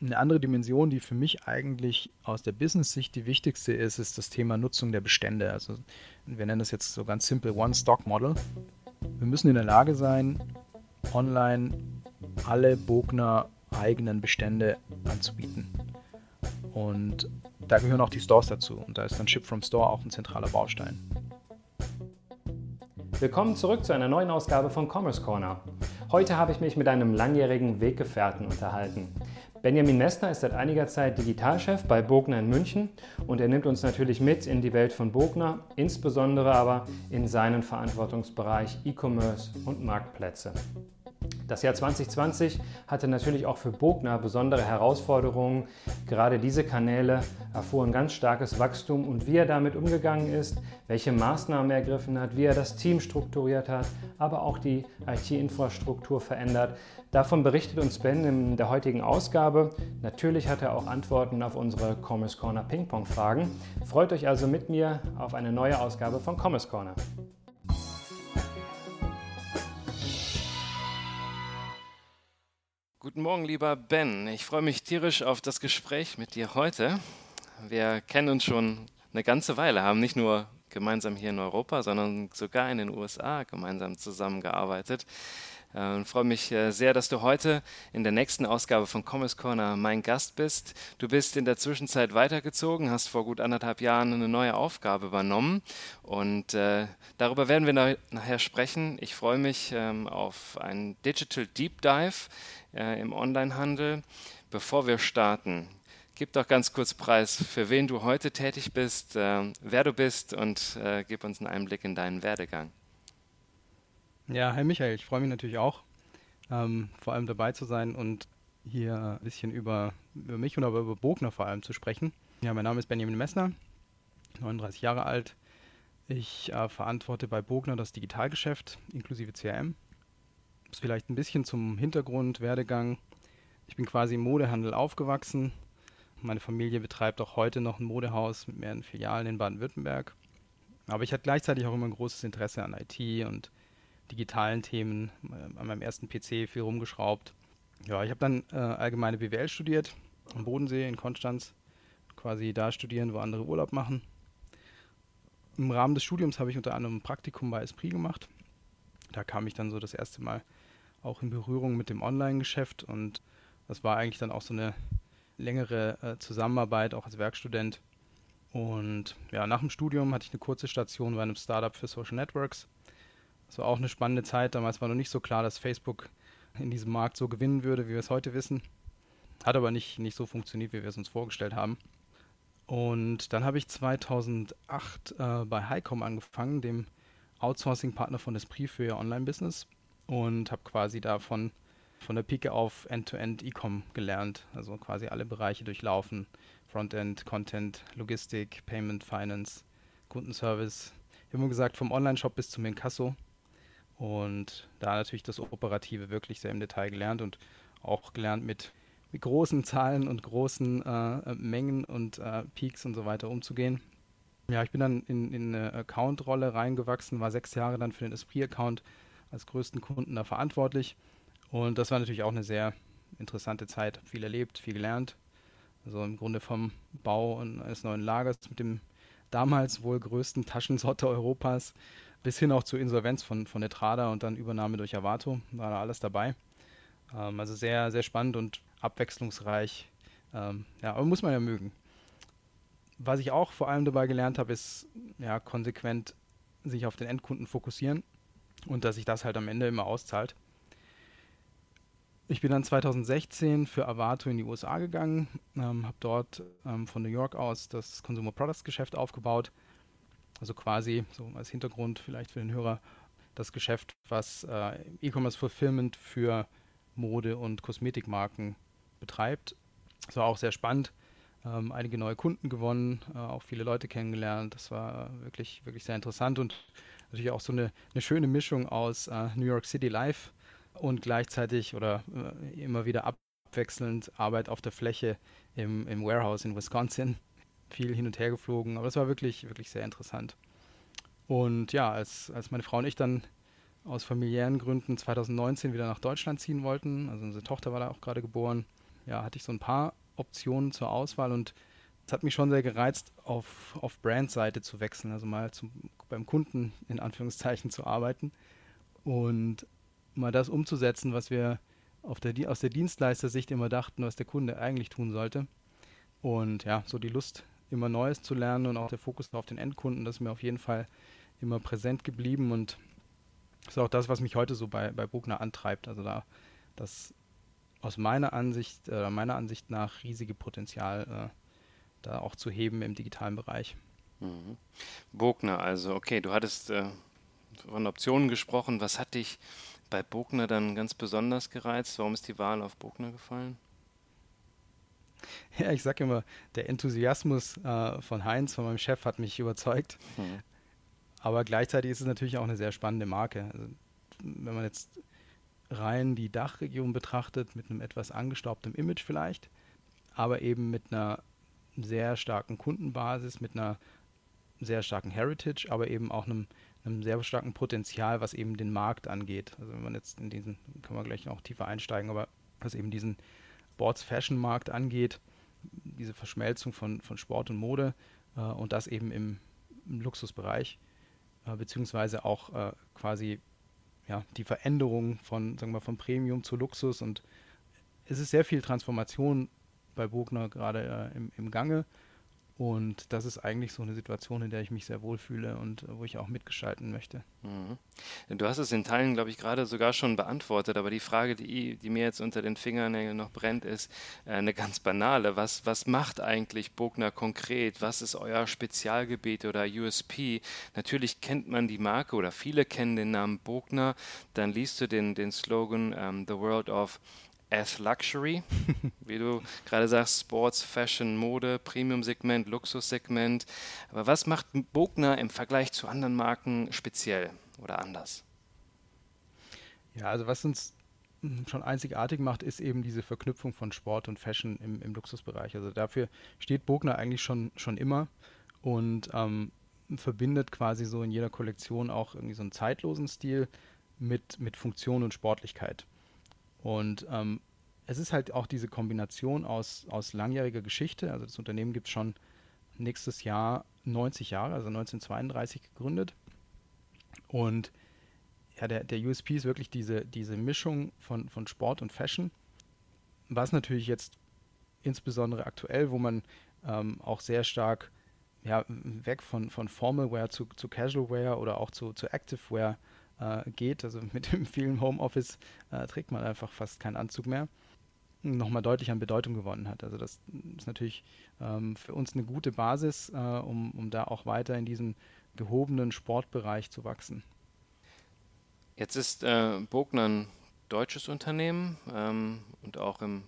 Eine andere Dimension, die für mich eigentlich aus der Business-Sicht die wichtigste ist, ist das Thema Nutzung der Bestände. Also wir nennen das jetzt so ganz simpel One-Stock-Model. Wir müssen in der Lage sein, online alle Bogner eigenen Bestände anzubieten. Und da gehören auch die Stores dazu. Und da ist dann Ship from Store auch ein zentraler Baustein. Willkommen zurück zu einer neuen Ausgabe von Commerce Corner. Heute habe ich mich mit einem langjährigen Weggefährten unterhalten. Benjamin Messner ist seit einiger Zeit Digitalchef bei Bogner in München und er nimmt uns natürlich mit in die Welt von Bogner, insbesondere aber in seinen Verantwortungsbereich E-Commerce und Marktplätze. Das Jahr 2020 hatte natürlich auch für Bogner besondere Herausforderungen. Gerade diese Kanäle erfuhren ganz starkes Wachstum und wie er damit umgegangen ist, welche Maßnahmen er ergriffen hat, wie er das Team strukturiert hat, aber auch die IT-Infrastruktur verändert. Davon berichtet uns Ben in der heutigen Ausgabe. Natürlich hat er auch Antworten auf unsere Commerce Corner Ping-Pong-Fragen. Freut euch also mit mir auf eine neue Ausgabe von Commerce Corner. Guten Morgen, lieber Ben. Ich freue mich tierisch auf das Gespräch mit dir heute. Wir kennen uns schon eine ganze Weile, haben nicht nur gemeinsam hier in Europa, sondern sogar in den USA gemeinsam zusammengearbeitet. Äh, und freue mich äh, sehr, dass du heute in der nächsten Ausgabe von Commerce Corner mein Gast bist. Du bist in der Zwischenzeit weitergezogen, hast vor gut anderthalb Jahren eine neue Aufgabe übernommen und äh, darüber werden wir nachher sprechen. Ich freue mich ähm, auf einen Digital Deep Dive äh, im Onlinehandel. Bevor wir starten, gib doch ganz kurz preis, für wen du heute tätig bist, äh, wer du bist und äh, gib uns einen Einblick in deinen Werdegang. Ja, hi Michael, ich freue mich natürlich auch, ähm, vor allem dabei zu sein und hier ein bisschen über, über mich und aber über Bogner vor allem zu sprechen. Ja, mein Name ist Benjamin Messner, 39 Jahre alt. Ich äh, verantworte bei Bogner das Digitalgeschäft inklusive CRM. Das vielleicht ein bisschen zum Hintergrund, Werdegang. Ich bin quasi im Modehandel aufgewachsen. Meine Familie betreibt auch heute noch ein Modehaus mit mehreren Filialen in Baden-Württemberg. Aber ich hatte gleichzeitig auch immer ein großes Interesse an IT und digitalen Themen, äh, an meinem ersten PC viel rumgeschraubt. Ja, ich habe dann äh, allgemeine BWL studiert am Bodensee in Konstanz, quasi da studieren, wo andere Urlaub machen. Im Rahmen des Studiums habe ich unter anderem ein Praktikum bei Esprit gemacht. Da kam ich dann so das erste Mal auch in Berührung mit dem Online-Geschäft und das war eigentlich dann auch so eine längere äh, Zusammenarbeit, auch als Werkstudent. Und ja, nach dem Studium hatte ich eine kurze Station bei einem Startup für Social Networks das war auch eine spannende Zeit. Damals war noch nicht so klar, dass Facebook in diesem Markt so gewinnen würde, wie wir es heute wissen. Hat aber nicht, nicht so funktioniert, wie wir es uns vorgestellt haben. Und dann habe ich 2008 äh, bei Highcom angefangen, dem Outsourcing-Partner von Esprit für ihr Online-Business. Und habe quasi davon von der Pike auf End-to-End E-Com gelernt. Also quasi alle Bereiche durchlaufen. Frontend, Content, Logistik, Payment, Finance, Kundenservice. Ich habe immer gesagt, vom Online-Shop bis zum Inkasso. Und da natürlich das Operative wirklich sehr im Detail gelernt und auch gelernt mit, mit großen Zahlen und großen äh, Mengen und äh, Peaks und so weiter umzugehen. Ja, ich bin dann in, in eine Account-Rolle reingewachsen, war sechs Jahre dann für den Esprit-Account als größten Kunden da verantwortlich. Und das war natürlich auch eine sehr interessante Zeit. Viel erlebt, viel gelernt. Also im Grunde vom Bau eines neuen Lagers mit dem damals wohl größten Taschensorte Europas bis hin auch zur Insolvenz von, von Etrada und dann Übernahme durch Avato, war da alles dabei. Ähm, also sehr, sehr spannend und abwechslungsreich. Ähm, ja, aber muss man ja mögen. Was ich auch vor allem dabei gelernt habe, ist ja konsequent sich auf den Endkunden fokussieren und dass sich das halt am Ende immer auszahlt. Ich bin dann 2016 für Avato in die USA gegangen, ähm, habe dort ähm, von New York aus das Consumer Products Geschäft aufgebaut also quasi, so als Hintergrund vielleicht für den Hörer, das Geschäft, was äh, E-Commerce Fulfillment für Mode- und Kosmetikmarken betreibt. Das war auch sehr spannend. Ähm, einige neue Kunden gewonnen, äh, auch viele Leute kennengelernt. Das war wirklich, wirklich sehr interessant und natürlich auch so eine, eine schöne Mischung aus äh, New York City Life und gleichzeitig oder äh, immer wieder abwechselnd Arbeit auf der Fläche im, im Warehouse in Wisconsin viel hin und her geflogen, aber das war wirklich, wirklich sehr interessant. Und ja, als, als meine Frau und ich dann aus familiären Gründen 2019 wieder nach Deutschland ziehen wollten, also unsere Tochter war da auch gerade geboren, ja, hatte ich so ein paar Optionen zur Auswahl und es hat mich schon sehr gereizt, auf, auf Brand-Seite zu wechseln, also mal zum, beim Kunden in Anführungszeichen zu arbeiten und mal das umzusetzen, was wir auf der, aus der Dienstleister-Sicht immer dachten, was der Kunde eigentlich tun sollte. Und ja, so die Lust, immer Neues zu lernen und auch der Fokus auf den Endkunden, das ist mir auf jeden Fall immer präsent geblieben und ist auch das, was mich heute so bei, bei Bugner antreibt. Also da das aus meiner Ansicht, äh, meiner Ansicht nach riesige Potenzial äh, da auch zu heben im digitalen Bereich. Mhm. Bogner, also okay, du hattest äh, von Optionen gesprochen. Was hat dich bei Bogner dann ganz besonders gereizt? Warum ist die Wahl auf Bogner gefallen? Ja, ich sage immer, der Enthusiasmus äh, von Heinz, von meinem Chef, hat mich überzeugt. Mhm. Aber gleichzeitig ist es natürlich auch eine sehr spannende Marke. Also, wenn man jetzt rein die Dachregion betrachtet, mit einem etwas angestaubtem Image vielleicht, aber eben mit einer sehr starken Kundenbasis, mit einer sehr starken Heritage, aber eben auch einem, einem sehr starken Potenzial, was eben den Markt angeht. Also wenn man jetzt in diesen, kann man gleich noch tiefer einsteigen, aber was eben diesen Sports-Fashion-Markt angeht, diese Verschmelzung von, von Sport und Mode äh, und das eben im, im Luxusbereich, äh, beziehungsweise auch äh, quasi ja, die Veränderung von, sagen wir, von Premium zu Luxus und es ist sehr viel Transformation bei Bogner gerade äh, im, im Gange. Und das ist eigentlich so eine Situation, in der ich mich sehr wohlfühle und äh, wo ich auch mitgestalten möchte. Mhm. Du hast es in Teilen, glaube ich, gerade sogar schon beantwortet, aber die Frage, die, die mir jetzt unter den Fingernägeln noch brennt, ist äh, eine ganz banale. Was, was macht eigentlich Bogner konkret? Was ist euer Spezialgebiet oder USP? Natürlich kennt man die Marke oder viele kennen den Namen Bogner. Dann liest du den, den Slogan ähm, The World of as Luxury, wie du gerade sagst, Sports, Fashion, Mode, Premium-Segment, Luxus-Segment. Aber was macht Bogner im Vergleich zu anderen Marken speziell oder anders? Ja, also was uns schon einzigartig macht, ist eben diese Verknüpfung von Sport und Fashion im, im Luxusbereich. Also dafür steht Bogner eigentlich schon, schon immer und ähm, verbindet quasi so in jeder Kollektion auch irgendwie so einen zeitlosen Stil mit, mit Funktion und Sportlichkeit. Und ähm, es ist halt auch diese Kombination aus, aus langjähriger Geschichte. Also das Unternehmen gibt es schon nächstes Jahr 90 Jahre, also 1932 gegründet. Und ja, der, der USP ist wirklich diese, diese Mischung von, von Sport und Fashion, was natürlich jetzt insbesondere aktuell, wo man ähm, auch sehr stark ja, weg von, von Formalwear zu, zu Casualwear oder auch zu, zu Activewear äh, geht. Also mit dem vielen Homeoffice äh, trägt man einfach fast keinen Anzug mehr. Nochmal deutlich an Bedeutung gewonnen hat. Also das ist natürlich ähm, für uns eine gute Basis, äh, um, um da auch weiter in diesem gehobenen Sportbereich zu wachsen. Jetzt ist äh, Bogner ein deutsches Unternehmen ähm, und auch im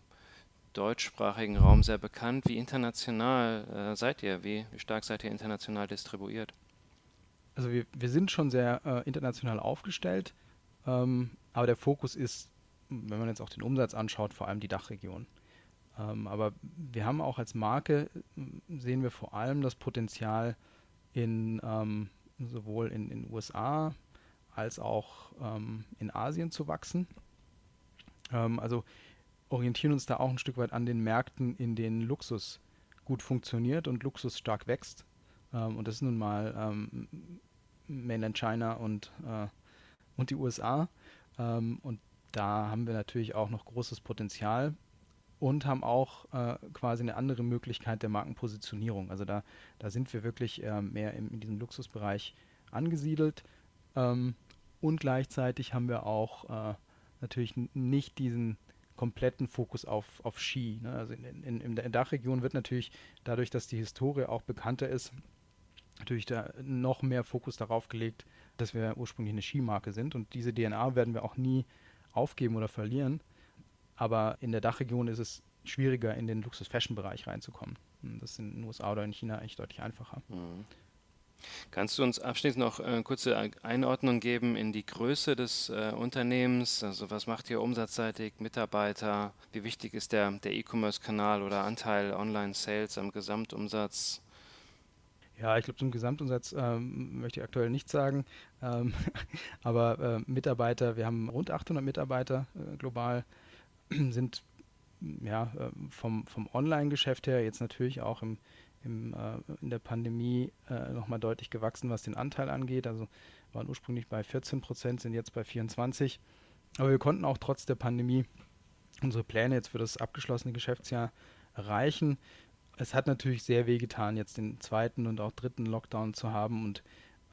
deutschsprachigen Raum sehr bekannt. Wie international äh, seid ihr? Wie, wie stark seid ihr international distribuiert? Also wir, wir sind schon sehr äh, international aufgestellt, ähm, aber der Fokus ist, wenn man jetzt auch den Umsatz anschaut, vor allem die Dachregion. Ähm, aber wir haben auch als Marke, sehen wir vor allem das Potenzial in ähm, sowohl in den USA als auch ähm, in Asien zu wachsen. Ähm, also orientieren uns da auch ein Stück weit an den Märkten, in denen Luxus gut funktioniert und Luxus stark wächst. Ähm, und das ist nun mal Mainland China und, äh, und die USA. Ähm, und da haben wir natürlich auch noch großes Potenzial und haben auch äh, quasi eine andere Möglichkeit der Markenpositionierung. Also da, da sind wir wirklich äh, mehr im, in diesem Luxusbereich angesiedelt. Ähm, und gleichzeitig haben wir auch äh, natürlich nicht diesen kompletten Fokus auf, auf Ski. Ne? Also in, in, in der Dachregion wird natürlich dadurch, dass die Historie auch bekannter ist, natürlich da noch mehr Fokus darauf gelegt, dass wir ursprünglich eine Skimarke sind. Und diese DNA werden wir auch nie aufgeben oder verlieren. Aber in der Dachregion ist es schwieriger, in den Luxus-Fashion-Bereich reinzukommen. Das ist in den USA oder in China eigentlich deutlich einfacher. Mhm. Kannst du uns abschließend noch eine äh, kurze Einordnung geben in die Größe des äh, Unternehmens? Also was macht ihr umsatzseitig, Mitarbeiter? Wie wichtig ist der, der E-Commerce-Kanal oder Anteil Online-Sales am Gesamtumsatz? Ja, ich glaube, zum Gesamtumsatz ähm, möchte ich aktuell nichts sagen. Ähm, aber äh, Mitarbeiter, wir haben rund 800 Mitarbeiter äh, global, sind ja, ähm, vom, vom Online-Geschäft her jetzt natürlich auch im, im, äh, in der Pandemie äh, nochmal deutlich gewachsen, was den Anteil angeht. Also waren ursprünglich bei 14 Prozent, sind jetzt bei 24. Aber wir konnten auch trotz der Pandemie unsere Pläne jetzt für das abgeschlossene Geschäftsjahr erreichen. Es hat natürlich sehr wehgetan, jetzt den zweiten und auch dritten Lockdown zu haben und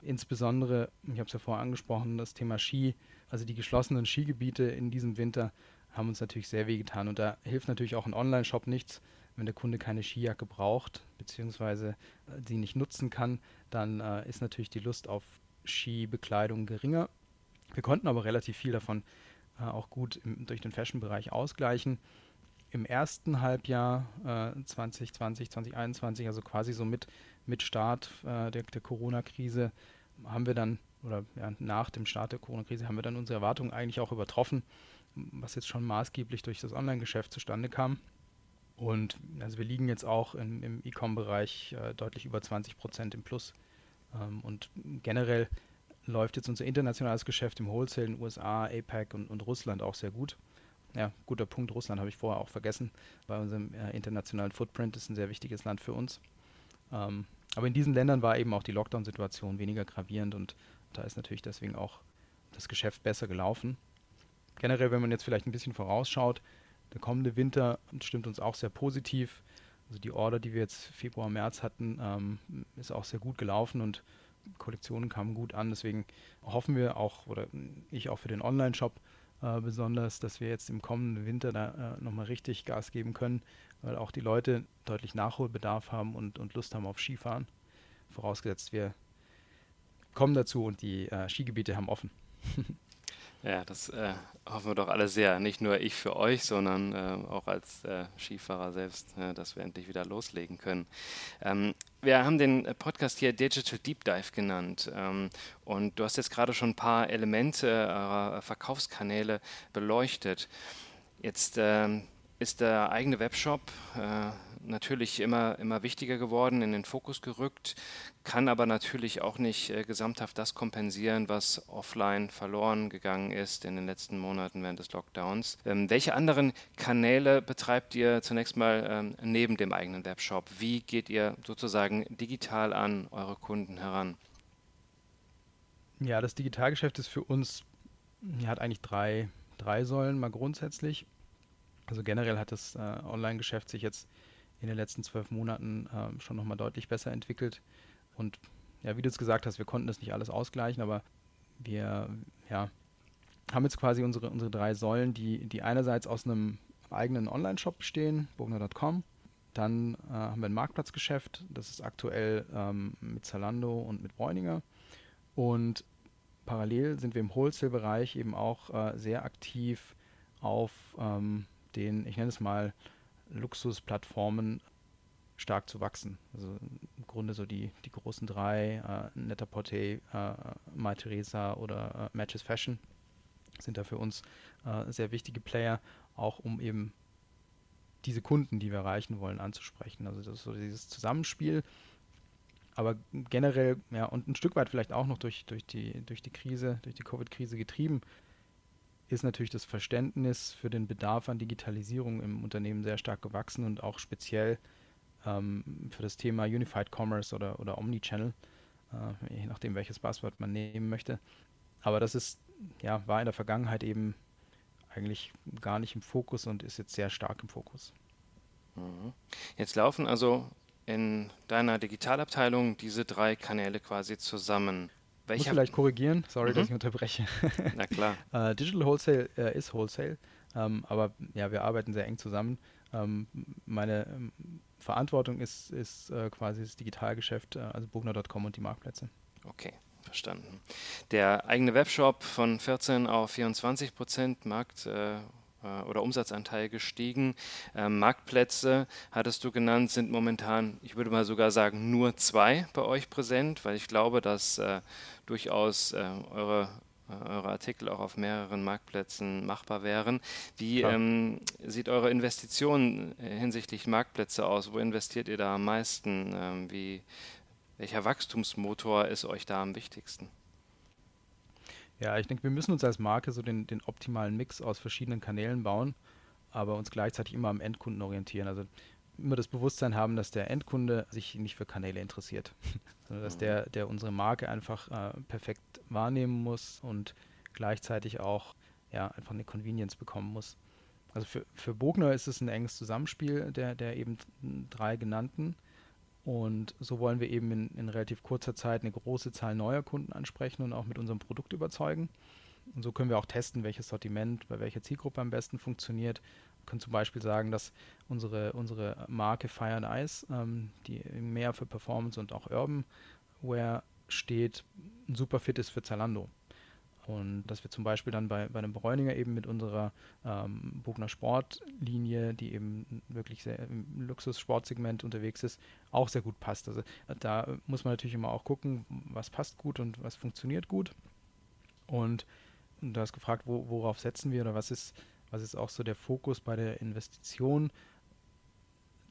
insbesondere, ich habe es ja vorher angesprochen, das Thema Ski, also die geschlossenen Skigebiete in diesem Winter haben uns natürlich sehr wehgetan und da hilft natürlich auch ein Online-Shop nichts, wenn der Kunde keine Skijacke braucht beziehungsweise äh, sie nicht nutzen kann, dann äh, ist natürlich die Lust auf Skibekleidung geringer. Wir konnten aber relativ viel davon äh, auch gut im, durch den Fashion-Bereich ausgleichen. Im ersten Halbjahr äh, 2020, 2021, also quasi so mit, mit Start äh, der, der Corona-Krise, haben wir dann, oder ja, nach dem Start der Corona-Krise, haben wir dann unsere Erwartungen eigentlich auch übertroffen, was jetzt schon maßgeblich durch das Online-Geschäft zustande kam. Und also wir liegen jetzt auch im, im E-Com-Bereich äh, deutlich über 20 Prozent im Plus. Ähm, und generell läuft jetzt unser internationales Geschäft im Wholesale in den USA, APAC und, und Russland auch sehr gut. Ja, guter Punkt. Russland habe ich vorher auch vergessen. Bei unserem äh, internationalen Footprint ist ein sehr wichtiges Land für uns. Ähm, aber in diesen Ländern war eben auch die Lockdown-Situation weniger gravierend und da ist natürlich deswegen auch das Geschäft besser gelaufen. Generell, wenn man jetzt vielleicht ein bisschen vorausschaut, der kommende Winter stimmt uns auch sehr positiv. Also die Order, die wir jetzt Februar, März hatten, ähm, ist auch sehr gut gelaufen und Kollektionen kamen gut an. Deswegen hoffen wir auch, oder ich auch für den Online-Shop äh, besonders, dass wir jetzt im kommenden Winter da äh, nochmal richtig Gas geben können, weil auch die Leute deutlich Nachholbedarf haben und, und Lust haben auf Skifahren. Vorausgesetzt, wir kommen dazu und die äh, Skigebiete haben offen. Ja, das äh, hoffen wir doch alle sehr. Nicht nur ich für euch, sondern äh, auch als äh, Skifahrer selbst, äh, dass wir endlich wieder loslegen können. Ähm, wir haben den Podcast hier Digital Deep Dive genannt. Ähm, und du hast jetzt gerade schon ein paar Elemente eurer Verkaufskanäle beleuchtet. Jetzt ähm, ist der eigene Webshop äh, natürlich immer, immer wichtiger geworden, in den Fokus gerückt, kann aber natürlich auch nicht äh, gesamthaft das kompensieren, was offline verloren gegangen ist in den letzten Monaten während des Lockdowns. Ähm, welche anderen Kanäle betreibt ihr zunächst mal ähm, neben dem eigenen Webshop? Wie geht ihr sozusagen digital an eure Kunden heran? Ja, das Digitalgeschäft ist für uns, hat eigentlich drei, drei Säulen mal grundsätzlich. Also generell hat das äh, Online-Geschäft sich jetzt in den letzten zwölf Monaten äh, schon nochmal deutlich besser entwickelt. Und ja, wie du es gesagt hast, wir konnten das nicht alles ausgleichen, aber wir ja, haben jetzt quasi unsere, unsere drei Säulen, die, die einerseits aus einem eigenen Online-Shop bestehen, bogner.com. Dann äh, haben wir ein Marktplatzgeschäft, das ist aktuell ähm, mit Zalando und mit Bräuninger. Und parallel sind wir im Wholesale-Bereich eben auch äh, sehr aktiv auf ähm, den, ich nenne es mal, Luxusplattformen stark zu wachsen. Also im Grunde so die, die großen drei, äh, Net-a-Porter, äh, My Theresa oder äh, Matches Fashion sind da für uns äh, sehr wichtige Player, auch um eben diese Kunden, die wir erreichen wollen, anzusprechen. Also das ist so dieses Zusammenspiel. Aber generell, ja, und ein Stück weit vielleicht auch noch durch, durch, die, durch die Krise, durch die Covid-Krise getrieben, ist natürlich das Verständnis für den Bedarf an Digitalisierung im Unternehmen sehr stark gewachsen und auch speziell ähm, für das Thema Unified Commerce oder, oder Omnichannel, äh, je nachdem welches Passwort man nehmen möchte. Aber das ist, ja, war in der Vergangenheit eben eigentlich gar nicht im Fokus und ist jetzt sehr stark im Fokus. Mhm. Jetzt laufen also in deiner Digitalabteilung diese drei Kanäle quasi zusammen. Welcher? Muss vielleicht korrigieren, sorry, mhm. dass ich unterbreche. Na klar. äh, Digital Wholesale äh, ist Wholesale, ähm, aber ja, wir arbeiten sehr eng zusammen. Ähm, meine ähm, Verantwortung ist, ist äh, quasi das Digitalgeschäft, äh, also Bugner.com und die Marktplätze. Okay, verstanden. Der eigene Webshop von 14 auf 24 Prozent Markt äh, oder Umsatzanteil gestiegen. Ähm, Marktplätze, hattest du genannt, sind momentan, ich würde mal sogar sagen, nur zwei bei euch präsent, weil ich glaube, dass äh, durchaus äh, eure äh, eure Artikel auch auf mehreren Marktplätzen machbar wären. Wie ähm, sieht eure Investition äh, hinsichtlich Marktplätze aus? Wo investiert ihr da am meisten? Ähm, wie, welcher Wachstumsmotor ist euch da am wichtigsten? Ja, ich denke, wir müssen uns als Marke so den, den optimalen Mix aus verschiedenen Kanälen bauen. aber uns gleichzeitig immer am Endkunden orientieren. Also immer das Bewusstsein haben, dass der Endkunde sich nicht für Kanäle interessiert, sondern dass der, der unsere Marke einfach äh, perfekt wahrnehmen muss und gleichzeitig auch ja, einfach eine Convenience bekommen muss. Also für, für Bogner ist es ein enges Zusammenspiel der, der eben drei genannten. Und so wollen wir eben in, in relativ kurzer Zeit eine große Zahl neuer Kunden ansprechen und auch mit unserem Produkt überzeugen. Und so können wir auch testen, welches Sortiment bei welcher Zielgruppe am besten funktioniert. Wir können zum Beispiel sagen, dass unsere, unsere Marke Fire and Ice, ähm, die mehr für Performance und auch Urban Wear steht, super fit ist für Zalando. Und dass wir zum Beispiel dann bei, bei einem Bräuninger eben mit unserer ähm, Bogner Sportlinie, die eben wirklich sehr im Luxus-Sportsegment unterwegs ist, auch sehr gut passt. Also da muss man natürlich immer auch gucken, was passt gut und was funktioniert gut. Und, und du hast gefragt, wo, worauf setzen wir oder was ist, was ist auch so der Fokus bei der Investition?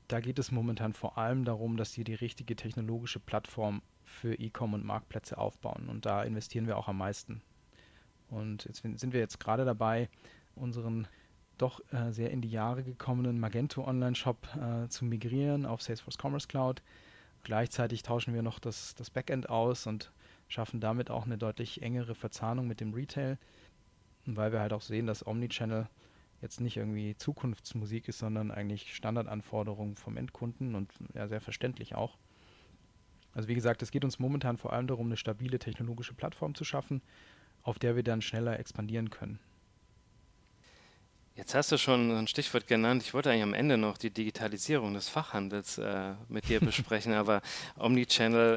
Da geht es momentan vor allem darum, dass sie die richtige technologische Plattform für E-Com und Marktplätze aufbauen. Und da investieren wir auch am meisten. Und jetzt sind wir jetzt gerade dabei, unseren doch äh, sehr in die Jahre gekommenen Magento Online-Shop äh, zu migrieren auf Salesforce Commerce Cloud. Gleichzeitig tauschen wir noch das, das Backend aus und schaffen damit auch eine deutlich engere Verzahnung mit dem Retail, weil wir halt auch sehen, dass Omnichannel jetzt nicht irgendwie Zukunftsmusik ist, sondern eigentlich Standardanforderungen vom Endkunden und ja, sehr verständlich auch. Also wie gesagt, es geht uns momentan vor allem darum, eine stabile technologische Plattform zu schaffen, auf der wir dann schneller expandieren können. Jetzt hast du schon ein Stichwort genannt. Ich wollte eigentlich am Ende noch die Digitalisierung des Fachhandels äh, mit dir besprechen, aber Omnichannel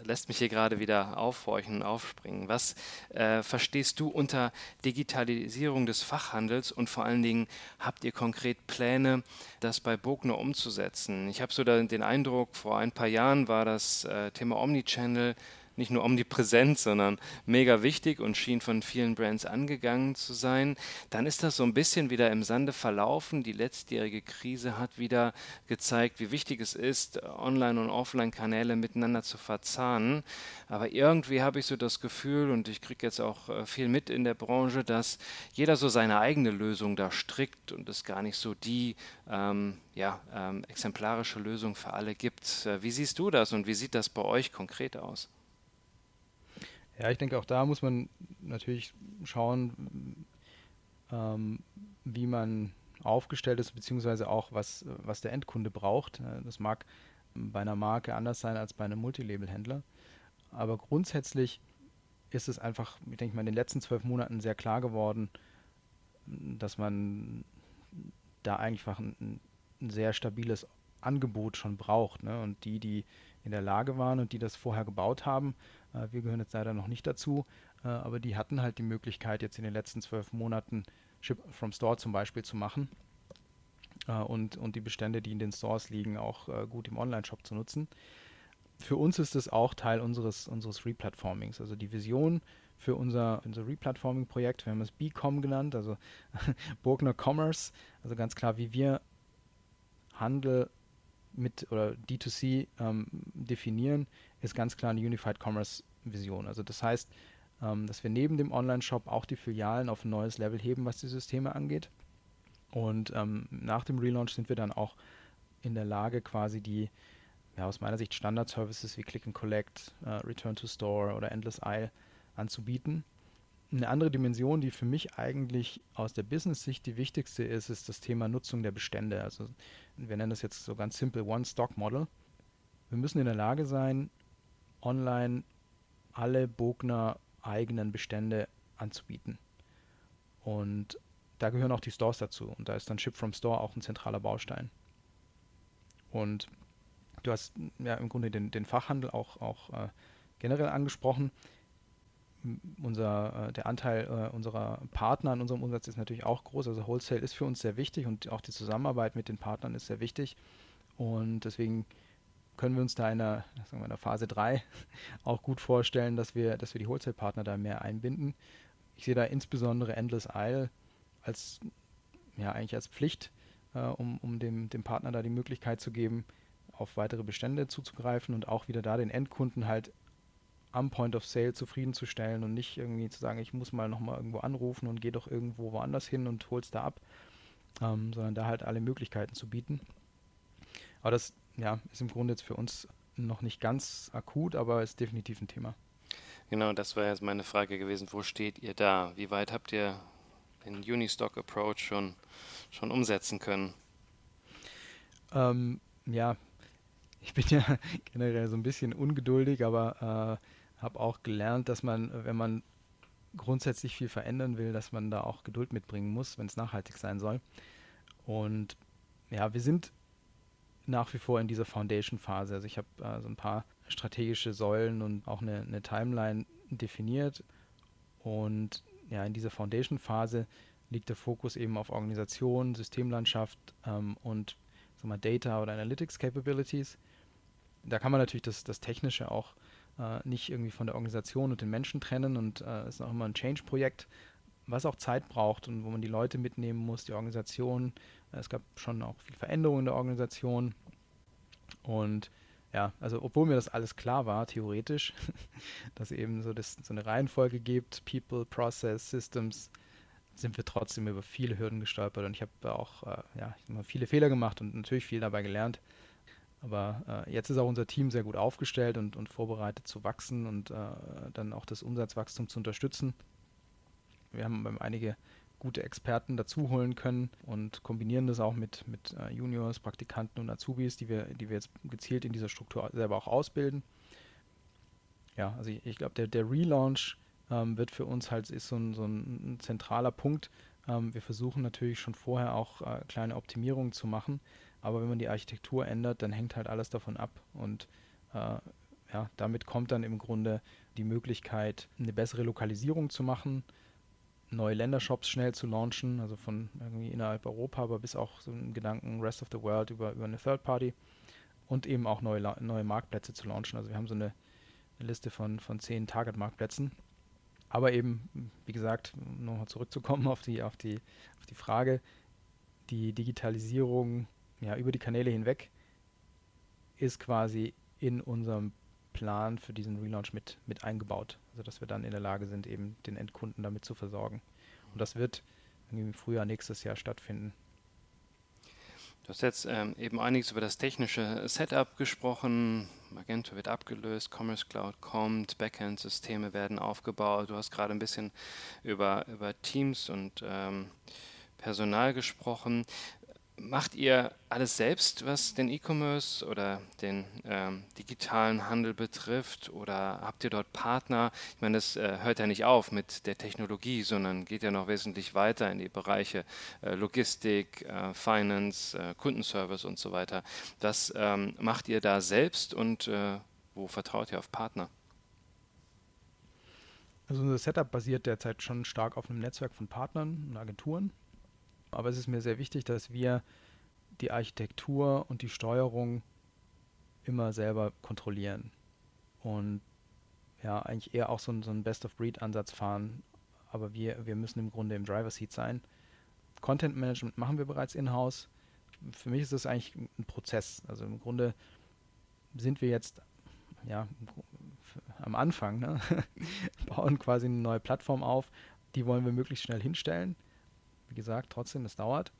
äh, lässt mich hier gerade wieder aufhorchen und aufspringen. Was äh, verstehst du unter Digitalisierung des Fachhandels und vor allen Dingen habt ihr konkret Pläne, das bei Bogner umzusetzen? Ich habe so den Eindruck, vor ein paar Jahren war das äh, Thema Omnichannel nicht nur omnipräsent, sondern mega wichtig und schien von vielen Brands angegangen zu sein. Dann ist das so ein bisschen wieder im Sande verlaufen. Die letztjährige Krise hat wieder gezeigt, wie wichtig es ist, Online- und Offline-Kanäle miteinander zu verzahnen. Aber irgendwie habe ich so das Gefühl, und ich kriege jetzt auch äh, viel mit in der Branche, dass jeder so seine eigene Lösung da strickt und es gar nicht so die ähm, ja, ähm, exemplarische Lösung für alle gibt. Äh, wie siehst du das und wie sieht das bei euch konkret aus? Ja, ich denke, auch da muss man natürlich schauen, ähm, wie man aufgestellt ist, beziehungsweise auch, was, was der Endkunde braucht. Äh, das mag bei einer Marke anders sein als bei einem Multilabel-Händler. Aber grundsätzlich ist es einfach, ich denke mal, in den letzten zwölf Monaten sehr klar geworden, dass man da einfach ein, ein sehr stabiles Angebot schon braucht. Ne? Und die, die in der Lage waren und die das vorher gebaut haben, wir gehören jetzt leider noch nicht dazu, äh, aber die hatten halt die Möglichkeit, jetzt in den letzten zwölf Monaten Ship from Store zum Beispiel zu machen äh, und, und die Bestände, die in den Stores liegen, auch gut im Online-Shop zu nutzen. Für uns ist es auch Teil unseres, unseres Replatformings. Also die Vision für unser, unser Replatforming-Projekt, wir haben es BCom genannt, also Burgner Commerce, also ganz klar, wie wir Handel mit oder D2C ähm, definieren, ist ganz klar eine Unified Commerce Vision. Also das heißt, ähm, dass wir neben dem Online-Shop auch die Filialen auf ein neues Level heben, was die Systeme angeht. Und ähm, nach dem Relaunch sind wir dann auch in der Lage, quasi die ja, aus meiner Sicht Standard-Services wie Click and Collect, äh, Return to Store oder Endless Aisle anzubieten. Eine andere Dimension, die für mich eigentlich aus der Business-Sicht die wichtigste ist, ist das Thema Nutzung der Bestände. Also wir nennen das jetzt so ganz simpel One-Stock-Model. Wir müssen in der Lage sein, online alle Bogner eigenen Bestände anzubieten. Und da gehören auch die Stores dazu. Und da ist dann Ship from Store auch ein zentraler Baustein. Und du hast ja im Grunde den, den Fachhandel auch, auch äh, generell angesprochen unser, äh, der Anteil äh, unserer Partner an unserem Umsatz ist natürlich auch groß. Also Wholesale ist für uns sehr wichtig und auch die Zusammenarbeit mit den Partnern ist sehr wichtig. Und deswegen können wir uns da in der, sagen wir in der Phase 3 auch gut vorstellen, dass wir, dass wir die Wholesale-Partner da mehr einbinden. Ich sehe da insbesondere Endless Isle als ja eigentlich als Pflicht, äh, um, um dem, dem Partner da die Möglichkeit zu geben, auf weitere Bestände zuzugreifen und auch wieder da den Endkunden halt am Point of Sale zufriedenzustellen und nicht irgendwie zu sagen, ich muss mal nochmal irgendwo anrufen und gehe doch irgendwo woanders hin und hol's da ab. ähm, sondern da halt alle Möglichkeiten zu bieten. Aber das ja, ist im Grunde jetzt für uns noch nicht ganz akut, aber ist definitiv ein Thema. Genau, das war jetzt meine Frage gewesen. Wo steht ihr da? Wie weit habt ihr den Unistock Approach schon, schon umsetzen können? Ähm, ja, ich bin ja generell so ein bisschen ungeduldig, aber äh, habe auch gelernt, dass man, wenn man grundsätzlich viel verändern will, dass man da auch Geduld mitbringen muss, wenn es nachhaltig sein soll. Und ja, wir sind nach wie vor in dieser Foundation-Phase. Also ich habe äh, so ein paar strategische Säulen und auch eine, eine Timeline definiert. Und ja, in dieser Foundation-Phase liegt der Fokus eben auf Organisation, Systemlandschaft ähm, und sag mal, Data oder Analytics Capabilities. Da kann man natürlich das, das Technische auch äh, nicht irgendwie von der Organisation und den Menschen trennen und es äh, ist auch immer ein Change-Projekt, was auch Zeit braucht und wo man die Leute mitnehmen muss, die Organisation. Es gab schon auch viel Veränderung in der Organisation und ja, also obwohl mir das alles klar war, theoretisch, dass eben so, das, so eine Reihenfolge gibt, People, Process, Systems, sind wir trotzdem über viele Hürden gestolpert und ich habe auch äh, ja, viele Fehler gemacht und natürlich viel dabei gelernt. Aber äh, jetzt ist auch unser Team sehr gut aufgestellt und, und vorbereitet zu wachsen und äh, dann auch das Umsatzwachstum zu unterstützen. Wir haben einige gute Experten dazu holen können und kombinieren das auch mit, mit uh, Juniors, Praktikanten und Azubis, die wir, die wir jetzt gezielt in dieser Struktur selber auch ausbilden. Ja, also ich, ich glaube, der, der Relaunch ähm, wird für uns halt ist so ein, so ein zentraler Punkt. Ähm, wir versuchen natürlich schon vorher auch äh, kleine Optimierungen zu machen, aber wenn man die Architektur ändert, dann hängt halt alles davon ab und äh, ja, damit kommt dann im Grunde die Möglichkeit, eine bessere Lokalisierung zu machen, neue Ländershops schnell zu launchen, also von irgendwie innerhalb Europa, aber bis auch so einen Gedanken Rest of the World über, über eine Third Party und eben auch neue, neue Marktplätze zu launchen. Also wir haben so eine, eine Liste von, von zehn Target-Marktplätzen. Aber eben, wie gesagt, nochmal zurückzukommen auf die, auf, die, auf die Frage, die Digitalisierung ja, über die Kanäle hinweg ist quasi in unserem Plan für diesen Relaunch mit, mit eingebaut. Also dass wir dann in der Lage sind, eben den Endkunden damit zu versorgen. Und das wird im Frühjahr nächstes Jahr stattfinden. Du hast jetzt ähm, eben einiges über das technische Setup gesprochen. Magento wird abgelöst, Commerce Cloud kommt, Backend-Systeme werden aufgebaut. Du hast gerade ein bisschen über, über Teams und ähm, Personal gesprochen. Macht ihr alles selbst, was den E-Commerce oder den ähm, digitalen Handel betrifft? Oder habt ihr dort Partner? Ich meine, das äh, hört ja nicht auf mit der Technologie, sondern geht ja noch wesentlich weiter in die Bereiche äh, Logistik, äh, Finance, äh, Kundenservice und so weiter. Das ähm, macht ihr da selbst und äh, wo vertraut ihr auf Partner? Also unser Setup basiert derzeit schon stark auf einem Netzwerk von Partnern und Agenturen. Aber es ist mir sehr wichtig, dass wir die Architektur und die Steuerung immer selber kontrollieren. Und ja, eigentlich eher auch so, so einen Best-of-Breed-Ansatz fahren. Aber wir, wir müssen im Grunde im Driver-Seat sein. Content Management machen wir bereits in-house. Für mich ist das eigentlich ein Prozess. Also im Grunde sind wir jetzt ja, am Anfang, ne? bauen quasi eine neue Plattform auf. Die wollen wir möglichst schnell hinstellen. Wie gesagt, trotzdem, es dauert.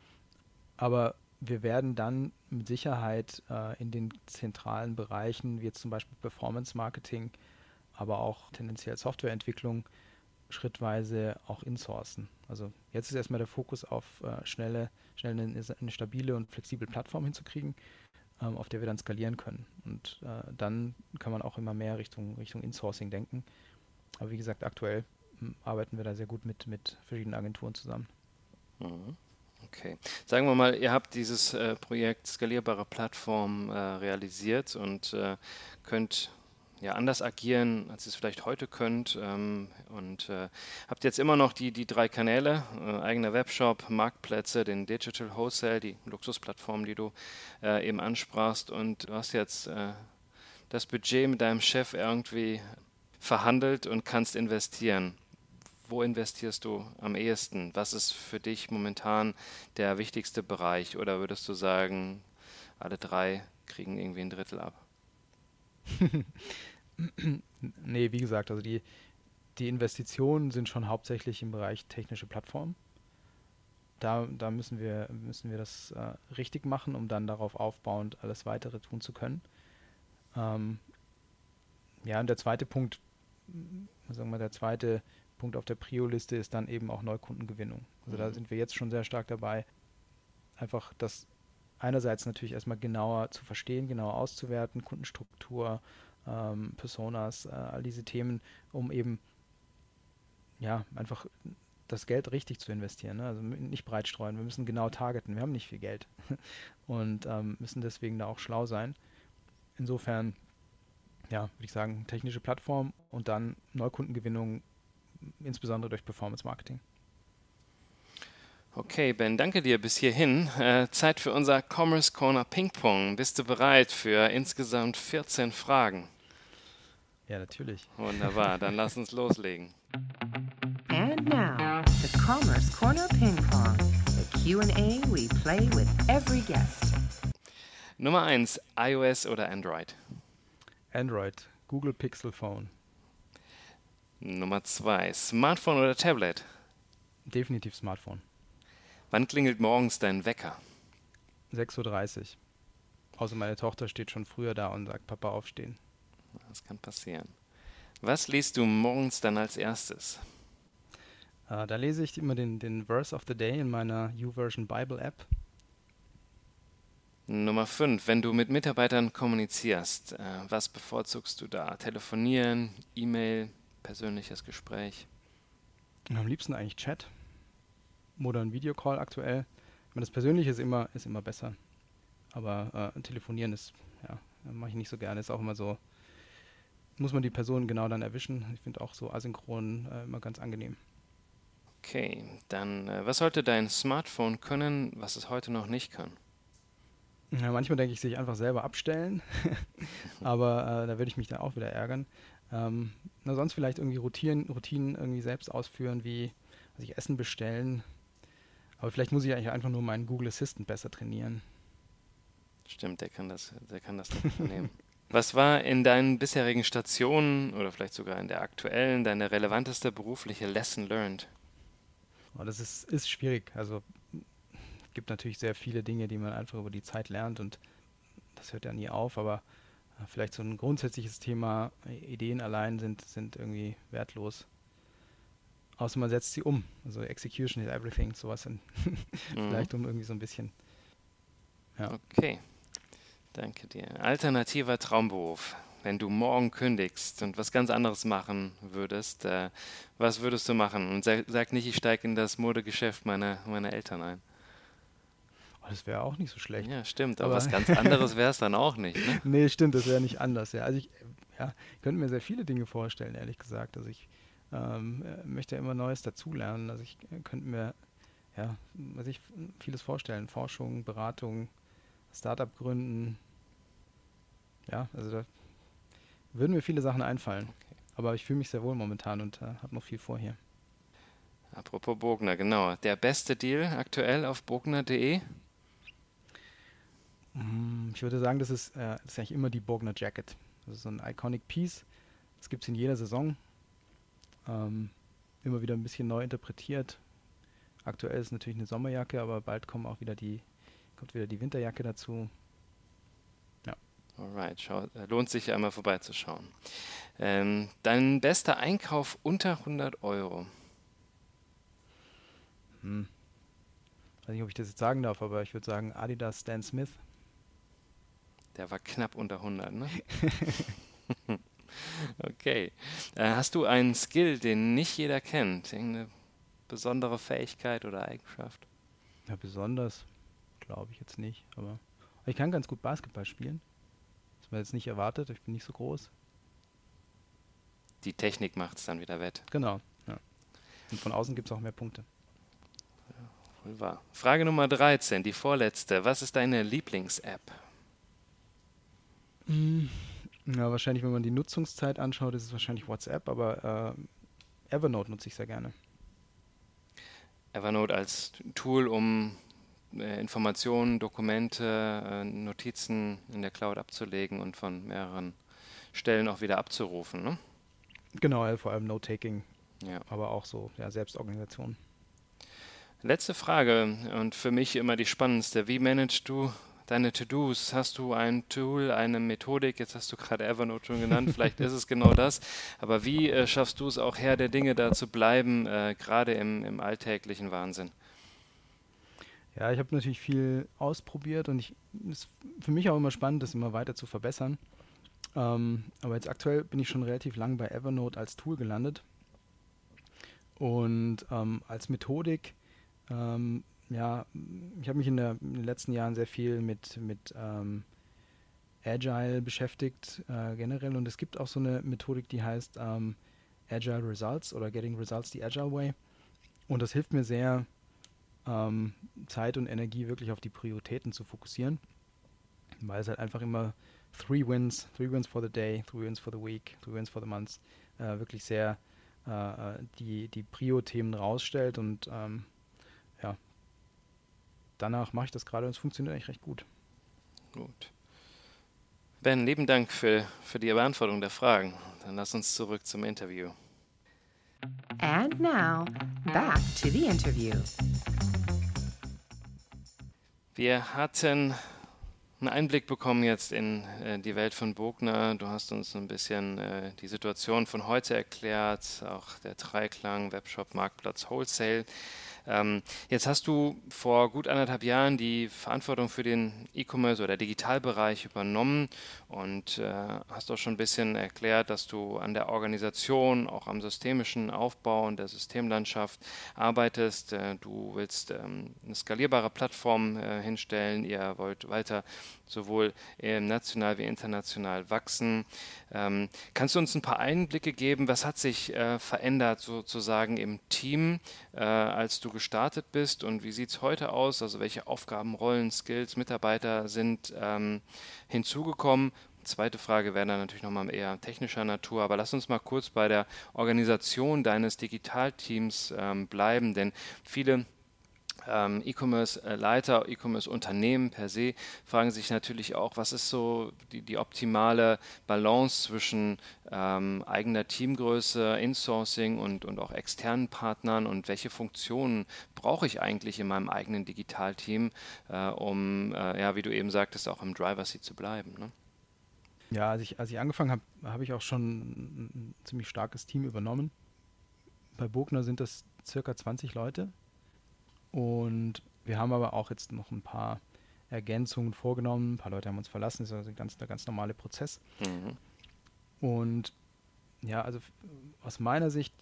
Aber wir werden dann mit Sicherheit äh, in den zentralen Bereichen, wie jetzt zum Beispiel Performance Marketing, aber auch tendenziell Softwareentwicklung, schrittweise auch insourcen. Also jetzt ist erstmal der Fokus auf äh, schnelle, schnell eine, eine, stabile und flexible Plattform hinzukriegen, ähm, auf der wir dann skalieren können. Und äh, dann kann man auch immer mehr Richtung, Richtung Insourcing denken. Aber wie gesagt, aktuell hm, arbeiten wir da sehr gut mit, mit verschiedenen Agenturen zusammen. Mhm. Okay. Sagen wir mal, ihr habt dieses äh, Projekt skalierbare Plattform äh, realisiert und äh, könnt ja anders agieren, als ihr es vielleicht heute könnt. Ähm, und äh, habt jetzt immer noch die, die drei Kanäle, äh, eigener Webshop, Marktplätze, den Digital Wholesale, die Luxusplattform, die du äh, eben ansprachst. Und du hast jetzt das Budget mit deinem Chef irgendwie verhandelt und kannst investieren wo investierst du am ehesten? Was ist für dich momentan der wichtigste Bereich? Oder würdest du sagen, alle drei kriegen irgendwie ein Drittel ab? nee, wie gesagt, also die, die Investitionen sind schon hauptsächlich im Bereich technische Plattform. da, da müssen wir, müssen wir das äh, richtig machen, um dann darauf aufbauend alles weitere tun zu können. Ähm, ja, und der zweite Punkt, sagen wir, der zweite Punkt auf der Prio-Liste ist dann eben auch Neukundengewinnung. Also mhm. da sind wir jetzt schon sehr stark dabei, einfach das einerseits natürlich erstmal genauer zu verstehen, genauer auszuwerten, Kundenstruktur, ähm, Personas, äh, all diese Themen, um eben ja einfach das Geld richtig zu investieren. Ne? Also nicht breit streuen. Wir müssen genau targeten. Wir haben nicht viel Geld und ähm, müssen deswegen da auch schlau sein. Insofern, ja, würde ich sagen, technische Plattform und dann Neukundengewinnung, insbesondere durch Performance Marketing. Okay, Ben, danke dir bis hierhin. Äh, Zeit für unser Commerce Corner Ping Pong. Bist du bereit für insgesamt 14 Fragen? Ja, natürlich. Wunderbar, dann lass uns loslegen. And now, the Commerce Corner Ping Pong, the Q&A we play with every guest. Nummer 1, iOS oder Android? Android, Google Pixel Phone. Nummer 2, Smartphone oder Tablet? Definitiv Smartphone. Wann klingelt morgens dein Wecker? 6.30 Uhr. Außer meine Tochter steht schon früher da und sagt, Papa aufstehen. Das kann passieren. Was liest du morgens dann als erstes? Äh, da lese ich immer den, den Verse of the Day in meiner YouVersion Bible App. Nummer 5. Wenn du mit Mitarbeitern kommunizierst, äh, was bevorzugst du da? Telefonieren, E-Mail, persönliches Gespräch? Am liebsten eigentlich Chat oder ein Videocall aktuell. Ich meine, das Persönliche ist immer, ist immer besser. Aber äh, telefonieren ist, ja, mache ich nicht so gerne. Ist auch immer so, muss man die Person genau dann erwischen. Ich finde auch so asynchron äh, immer ganz angenehm. Okay, dann äh, was sollte dein Smartphone können, was es heute noch nicht kann? Ja, manchmal denke ich, sich einfach selber abstellen, aber äh, da würde ich mich dann auch wieder ärgern. Ähm, na, sonst vielleicht irgendwie Routinen, Routinen irgendwie selbst ausführen, wie sich Essen bestellen, aber vielleicht muss ich eigentlich einfach nur meinen Google Assistant besser trainieren. Stimmt, der kann das, der kann das nehmen. Was war in deinen bisherigen Stationen oder vielleicht sogar in der aktuellen deine relevanteste berufliche Lesson learned? Oh, das ist, ist schwierig. Also es gibt natürlich sehr viele Dinge, die man einfach über die Zeit lernt und das hört ja nie auf, aber vielleicht so ein grundsätzliches Thema, Ideen allein sind, sind irgendwie wertlos. Außer man setzt sie um. Also Execution is everything, sowas. In Vielleicht um irgendwie so ein bisschen. Ja. Okay. Danke dir. Alternativer Traumberuf. Wenn du morgen kündigst und was ganz anderes machen würdest, äh, was würdest du machen? Und sag, sag nicht, ich steige in das Modegeschäft meiner, meiner Eltern ein. Das wäre auch nicht so schlecht. Ja, stimmt. Aber, aber was ganz anderes wäre es dann auch nicht. Ne? nee, stimmt, das wäre nicht anders. Ja. Also ich ja, könnte mir sehr viele Dinge vorstellen, ehrlich gesagt. Also ich ähm, äh, möchte ja immer Neues dazulernen. Also ich äh, könnte mir ja, was ich vieles vorstellen. Forschung, Beratung, Startup gründen. Ja, also da würden mir viele Sachen einfallen. Okay. Aber ich fühle mich sehr wohl momentan und äh, habe noch viel vor hier. Apropos Bogner, genau. Der beste Deal aktuell auf bogner.de? Mm, ich würde sagen, das ist, äh, das ist eigentlich immer die Bogner Jacket. Das ist so ein iconic Piece. Das gibt es in jeder Saison. Ähm, immer wieder ein bisschen neu interpretiert. Aktuell ist natürlich eine Sommerjacke, aber bald kommen auch wieder die, kommt wieder die Winterjacke dazu. Ja. Alright, schau, äh, lohnt sich einmal vorbeizuschauen. Ähm, dein bester Einkauf unter 100 Euro? Hm. Weiß nicht, ob ich das jetzt sagen darf, aber ich würde sagen Adidas Stan Smith. Der war knapp unter 100, ne? Okay. Äh, hast du einen Skill, den nicht jeder kennt? Irgendeine besondere Fähigkeit oder Eigenschaft? Ja, besonders glaube ich jetzt nicht. Aber ich kann ganz gut Basketball spielen. Das man jetzt nicht erwartet. Ich bin nicht so groß. Die Technik macht es dann wieder wett. Genau. Ja. Und von außen gibt es auch mehr Punkte. Ja, wohl wahr. Frage Nummer 13, die vorletzte. Was ist deine Lieblings-App? Mm. Ja, wahrscheinlich, wenn man die Nutzungszeit anschaut, ist es wahrscheinlich WhatsApp, aber äh, Evernote nutze ich sehr gerne. Evernote als Tool, um äh, Informationen, Dokumente, äh, Notizen in der Cloud abzulegen und von mehreren Stellen auch wieder abzurufen. Ne? Genau, vor allem Note-Taking, ja. aber auch so ja, Selbstorganisation. Letzte Frage und für mich immer die spannendste. Wie managst du deine To-Dos? Hast du ein Tool, eine Methodik? Jetzt hast du gerade Evernote schon genannt, vielleicht ist es genau das. Aber wie äh, schaffst du es auch Herr der Dinge da zu bleiben, äh, gerade im, im alltäglichen Wahnsinn? Ja, ich habe natürlich viel ausprobiert und ich ist für mich auch immer spannend, das immer weiter zu verbessern. Ähm, aber jetzt aktuell bin ich schon relativ lang bei Evernote als Tool gelandet. Und ähm, als Methodik ähm, ja, ich habe mich in, der, in, den letzten Jahren sehr viel mit, mit ähm, Agile beschäftigt äh, generell. Und es gibt auch so eine Methodik, die heißt ähm, Agile Results oder Getting Results the Agile Way. Und das hilft mir sehr, ähm, Zeit und Energie wirklich auf die Prioritäten zu fokussieren, weil es halt einfach immer three wins, three wins for the day, three wins for the week, three wins for the month äh, wirklich sehr äh, äh die, die Prio-Themen rausstellt und ähm, danach mache ich das gerade und es funktioniert eigentlich recht gut. Gut. Ben, lieben Dank für, für die Beantwortung der Fragen. Dann lass uns zurück zum Interview. And now, back to the interview. Wir hatten einen Einblick bekommen jetzt in äh, die Welt von Bogner. Du hast uns ein bisschen äh, die Situation von heute erklärt, auch der Dreiklang, Webshop, Marktplatz, Wholesale. Ähm, jetzt hast du vor gut anderthalb Jahren die Verantwortung für den E-Commerce oder Digitalbereich übernommen und äh, hast auch schon ein bisschen erklärt, dass du an der Organisation, auch am systemischen Aufbau und der Systemlandschaft arbeitest. Äh, du willst ähm, eine skalierbare Plattform äh, hinstellen. Ihr wollt weiter sowohl national wie international wachsen. Ähm, kannst du uns ein paar Einblicke geben? Was hat sich verändert sozusagen im Team, als du gestartet bist und wie sieht es heute aus? Also welche Aufgaben, Rollen, Skills, Mitarbeiter sind ähm, hinzugekommen? Zweite Frage wäre dann natürlich nochmal eher technischer Natur, aber lass uns mal kurz bei der Organisation deines Digitalteams ähm, bleiben, denn viele ähm, E-Commerce-Leiter, E-Commerce-Unternehmen per se fragen sich natürlich auch, was ist so die, die optimale Balance zwischen ähm, eigener Teamgröße, Insourcing und, und auch externen Partnern und welche Funktionen brauche ich eigentlich in meinem eigenen Digitalteam, äh, um, äh, ja, wie du eben sagtest, auch im Driver-Seat zu bleiben. Ne? Ja, als ich, als ich angefangen habe, habe ich auch schon ein ziemlich starkes Team übernommen. Bei Bogner sind das circa 20 Leute und wir haben aber auch jetzt noch ein paar Ergänzungen vorgenommen. Ein paar Leute haben uns verlassen. Das ist also ganz, der ganz normale Prozess. Mhm. Und ja, also aus meiner Sicht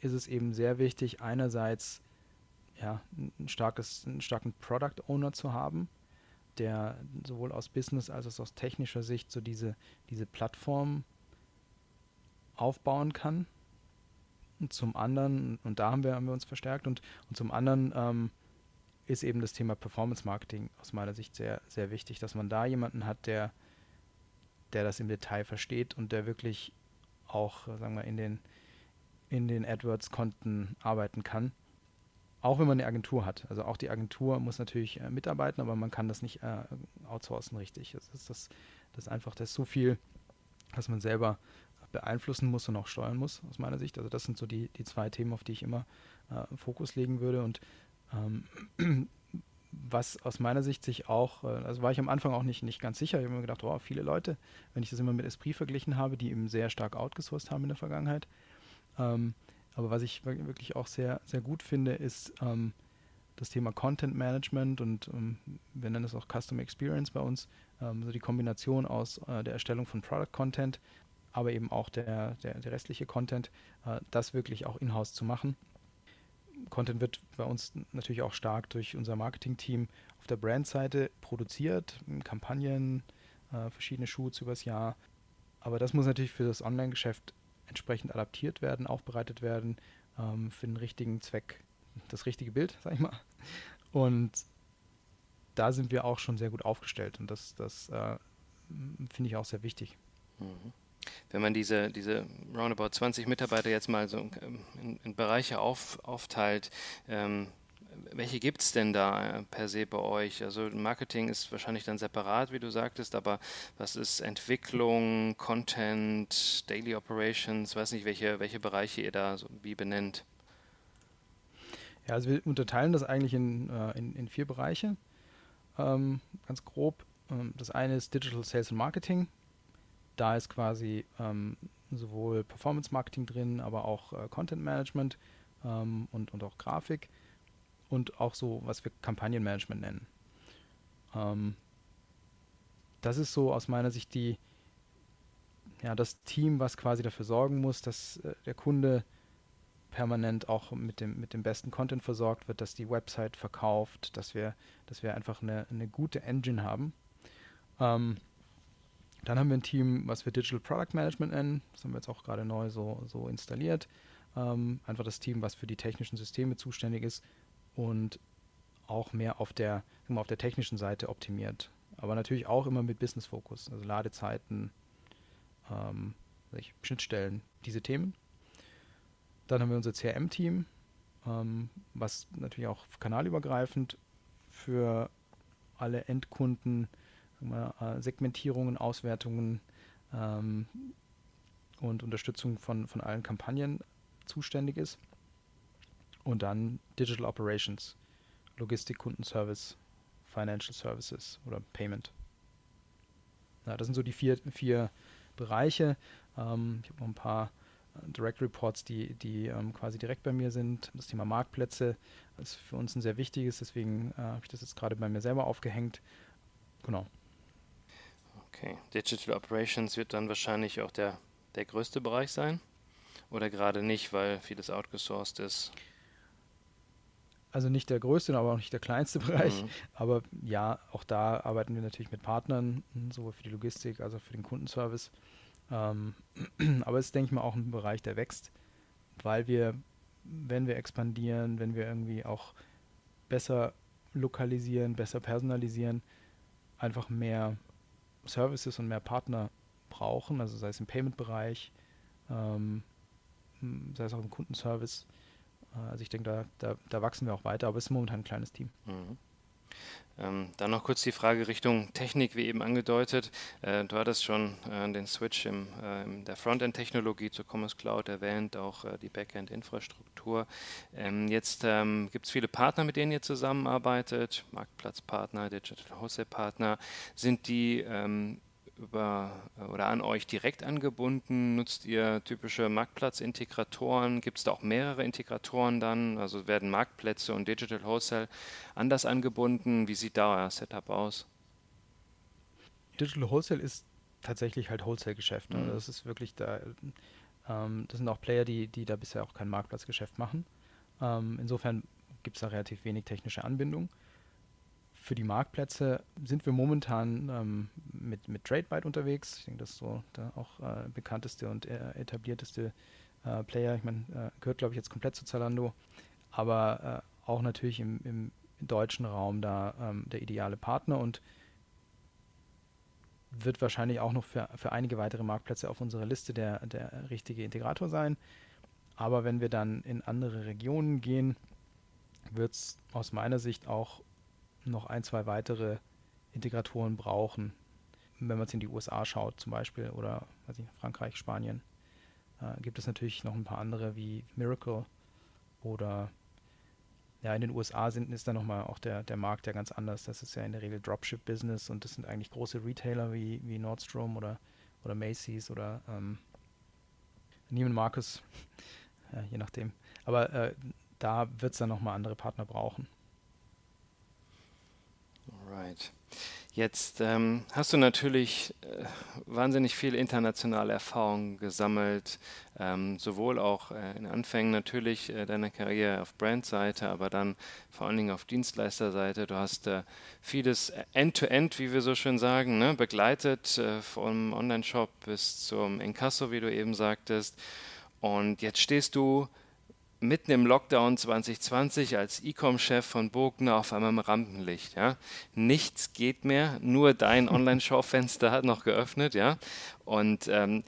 ist es eben sehr wichtig, einerseits ja, ein starkes, einen starken Product Owner zu haben, der sowohl aus Business als auch aus technischer Sicht so diese, diese Plattform aufbauen kann und zum anderen, und da haben wir, haben wir uns verstärkt, und, und zum anderen ähm, ist eben das Thema Performance Marketing aus meiner Sicht sehr, sehr wichtig, dass man da jemanden hat, der, der das im Detail versteht und der wirklich auch, sagen wir, in den, in den AdWords-Konten arbeiten kann. Auch wenn man eine Agentur hat. Also auch die Agentur muss natürlich äh, mitarbeiten, aber man kann das nicht äh, outsourcen richtig. Das ist, das, das ist einfach das ist so viel, dass man selber beeinflussen muss und auch steuern muss, aus meiner Sicht. Also das sind so die, die zwei Themen, auf die ich immer äh, Fokus legen würde. Und ähm, was aus meiner Sicht sich auch, äh, also war ich am Anfang auch nicht, nicht ganz sicher. Ich habe mir gedacht, oh, viele Leute, wenn ich das immer mit Esprit verglichen habe, die eben sehr stark outgesourced haben in der Vergangenheit. Ähm, aber was ich wirklich auch sehr, sehr gut finde, ist ähm, das Thema Content Management und ähm, wir nennen es auch Custom Experience bei uns, ähm, so die Kombination aus äh, der Erstellung von Product Content aber eben auch der, der, der restliche Content, äh, das wirklich auch in-house zu machen. Content wird bei uns natürlich auch stark durch unser Marketing-Team auf der Brand-Seite produziert, Kampagnen, äh, verschiedene Shoots übers Jahr. Aber das muss natürlich für das Online-Geschäft entsprechend adaptiert werden, aufbereitet werden, ähm, für den richtigen Zweck, das richtige Bild, sag ich mal. Und da sind wir auch schon sehr gut aufgestellt und das, das äh, finde ich auch sehr wichtig. Mhm wenn man diese, diese roundabout 20 Mitarbeiter jetzt mal so in, in Bereiche auf, aufteilt, ähm, welche gibt es denn da äh, per se bei euch? Also Marketing ist wahrscheinlich dann separat, wie du sagtest, aber was ist Entwicklung, Content, Daily Operations? Weiß nicht, welche, welche Bereiche ihr da so wie benennt. Ja, also wir unterteilen das eigentlich in, äh, in, in, vier Bereiche, ähm, ganz grob. Ähm, das eine ist Digital Sales and Marketing. Da ist quasi ähm, sowohl Performance Marketing drin, aber auch äh, Content Management ähm, und, und auch Grafik und auch so, was wir Kampagnenmanagement nennen. Ähm, das ist so aus meiner Sicht die, ja, das Team, was quasi dafür sorgen muss, dass äh, der Kunde permanent auch mit dem, mit dem besten Content versorgt wird, dass die Website verkauft, dass wir, dass wir einfach eine, eine gute Engine haben. Ähm, dann haben wir ein Team, was wir Digital Product Management nennen. Das haben wir jetzt auch gerade neu so, so installiert. Ähm, einfach das Team, was für die technischen Systeme zuständig ist und auch mehr auf der, auf der technischen Seite optimiert. Aber natürlich auch immer mit Business-Fokus, also Ladezeiten, ähm, Schnittstellen, diese Themen. Dann haben wir unser CRM-Team, ähm, was natürlich auch kanalübergreifend für alle Endkunden Segmentierungen, Auswertungen ähm, und Unterstützung von, von allen Kampagnen zuständig ist. Und dann Digital Operations, Logistik, Kundenservice, Financial Services oder Payment. Ja, das sind so die vier, vier Bereiche. Ähm, ich habe noch ein paar äh, Direct Reports, die, die ähm, quasi direkt bei mir sind. Das Thema Marktplätze ist für uns ein sehr wichtiges, deswegen äh, habe ich das jetzt gerade bei mir selber aufgehängt. Genau. Okay, Digital Operations wird dann wahrscheinlich auch der, der größte Bereich sein? Oder gerade nicht, weil vieles outgesourced ist? Also nicht der größte, aber auch nicht der kleinste Bereich. Mhm. Aber ja, auch da arbeiten wir natürlich mit Partnern, sowohl für die Logistik als auch für den Kundenservice. Ähm, aber es ist, denke ich mal, auch ein Bereich, der wächst, weil wir, wenn wir expandieren, wenn wir irgendwie auch besser lokalisieren, besser personalisieren, einfach mehr Services und mehr Partner brauchen, also sei es im Payment-Bereich, ähm, sei es auch im Kundenservice. Äh, also ich denke, da, da, da, wachsen wir auch weiter, aber es ist momentan ein kleines Team. Mhm. Ähm, dann noch kurz die Frage Richtung Technik, wie eben angedeutet. Äh, du hattest schon äh, den Switch im, äh, in der Frontend-Technologie zur Commerce Cloud erwähnt, auch äh, die Backend-Infrastruktur. Ähm, jetzt ähm, gibt es viele Partner, mit denen ihr zusammenarbeitet, Marktplatzpartner, Digital Wholesale-Partner. Sind die ähm, über oder an euch direkt angebunden? Nutzt ihr typische Marktplatzintegratoren? Gibt es da auch mehrere Integratoren dann? Also werden Marktplätze und Digital Wholesale anders angebunden? Wie sieht da euer Setup aus? Digital Wholesale ist tatsächlich halt Wholesale-Geschäft. Ne? Mhm. Das ist wirklich da. Ähm, das sind auch Player, die, die da bisher auch kein Marktplatzgeschäft machen. Ähm, insofern gibt es da relativ wenig technische Anbindung für die Marktplätze sind wir momentan ähm, mit, mit TradeByte unterwegs. Ich denke, das ist so der auch äh, bekannteste und äh, etablierteste äh, Player. Ich meine, äh, gehört, glaube ich, jetzt komplett zu Zalando, aber äh, auch natürlich im, im, deutschen Raum da ähm, der ideale Partner und wird wahrscheinlich auch noch für, für einige weitere Marktplätze auf unserer Liste der, der richtige Integrator sein. Aber wenn wir dann in andere Regionen gehen, wird es aus meiner Sicht auch noch ein, zwei weitere Integratoren brauchen. Wenn man es in die USA schaut zum Beispiel oder weiß ich, Frankreich, Spanien, äh, gibt es natürlich noch ein paar andere wie Miracle oder ja, in den USA sind, ist dann nochmal auch der, der Markt ja ganz anders. Das ist ja in der Regel Dropship-Business und das sind eigentlich große Retailer wie, wie Nordstrom oder, oder Macy's oder ähm, Neiman Marcus, ja, je nachdem. Aber äh, da wird es dann nochmal andere Partner brauchen. Alright. Jetzt ähm, hast du natürlich äh, wahnsinnig viel internationale Erfahrung gesammelt, ähm, sowohl auch äh, in Anfängen natürlich äh, deiner Karriere auf Brandseite, aber dann vor allen Dingen auf Dienstleisterseite. Du hast äh, vieles end-to-end, -End, wie wir so schön sagen, ne, begleitet, äh, vom Online-Shop bis zum Inkasso, wie du eben sagtest. Und jetzt stehst du mitten im Lockdown 2020 als E-Com-Chef von Bogner auf einmal im Rampenlicht. Ja? Nichts geht mehr, nur dein Online-Schaufenster hat noch geöffnet. Ja? Und ähm,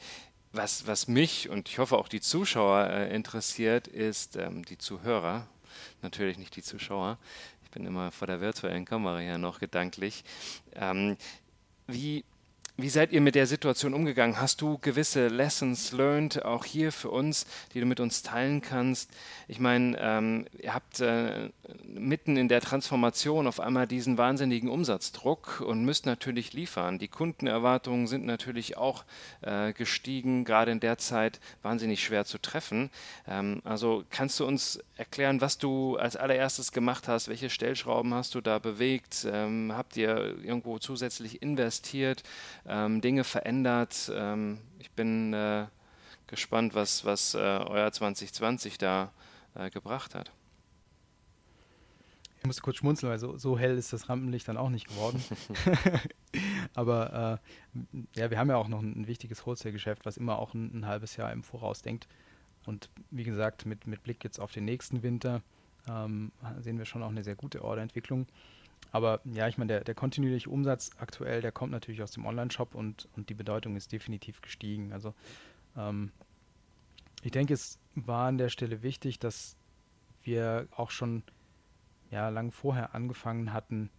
was, was mich und ich hoffe auch die Zuschauer äh, interessiert, ist ähm, die Zuhörer, natürlich nicht die Zuschauer. Ich bin immer vor der virtuellen Kamera hier noch gedanklich. Ähm, wie Wie seid ihr mit der Situation umgegangen? Hast du gewisse Lessons learned, auch hier für uns, die du mit uns teilen kannst? Ich meine, ähm, ihr habt äh, mitten in der Transformation auf einmal diesen wahnsinnigen Umsatzdruck und müsst natürlich liefern. Die Kundenerwartungen sind natürlich auch äh, gestiegen, gerade in der Zeit wahnsinnig schwer zu treffen. Ähm, also kannst du uns erklären, was du als allererstes gemacht hast? Welche Stellschrauben hast du da bewegt? Ähm, habt ihr irgendwo zusätzlich investiert? Ähm, Dinge verändert. Ähm, ich bin äh, gespannt, was, was äh, euer 2020 da äh, gebracht hat. Ich musste kurz schmunzeln, weil so, so hell ist das Rampenlicht dann auch nicht geworden. Aber äh, ja, wir haben ja auch noch ein, ein wichtiges Wholesale-Geschäft, was immer auch ein, ein, halbes Jahr im Voraus denkt. Und wie gesagt, mit, mit Blick jetzt auf den nächsten Winter ähm, sehen wir schon auch eine sehr gute Orderentwicklung. Aber ja, ich meine, der, der kontinuierliche Umsatz aktuell, der kommt natürlich aus dem Online-Shop und, und die Bedeutung ist definitiv gestiegen. Also ähm, ich denke, es war an der Stelle wichtig, dass wir auch schon ja, lang vorher angefangen hatten,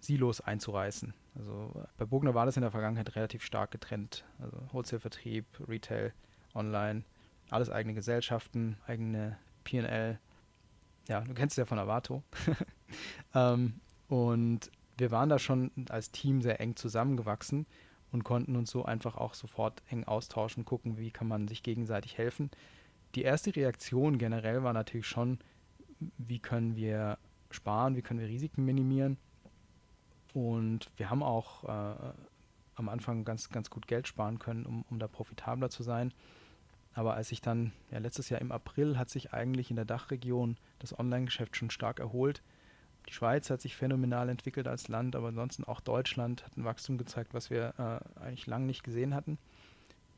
Silos einzureißen. Also bei Bogner war das in der Vergangenheit relativ stark getrennt. Also Wholesale-Vertrieb, Retail, Online, alles eigene Gesellschaften, eigene PL. Ja, du kennst es ja von Avato. ähm, und wir waren da schon als Team sehr eng zusammengewachsen und konnten uns so einfach auch sofort eng austauschen, gucken, wie kann man sich gegenseitig helfen. Die erste Reaktion generell war natürlich schon, wie können wir sparen, wie können wir Risiken minimieren. Und wir haben auch äh, am Anfang ganz, ganz gut Geld sparen können, um, um da profitabler zu sein. Aber als ich dann, ja, letztes Jahr im April hat sich eigentlich in der Dachregion das Online-Geschäft schon stark erholt. Die Schweiz hat sich phänomenal entwickelt als Land, aber ansonsten auch Deutschland hat ein Wachstum gezeigt, was wir äh, eigentlich lange nicht gesehen hatten.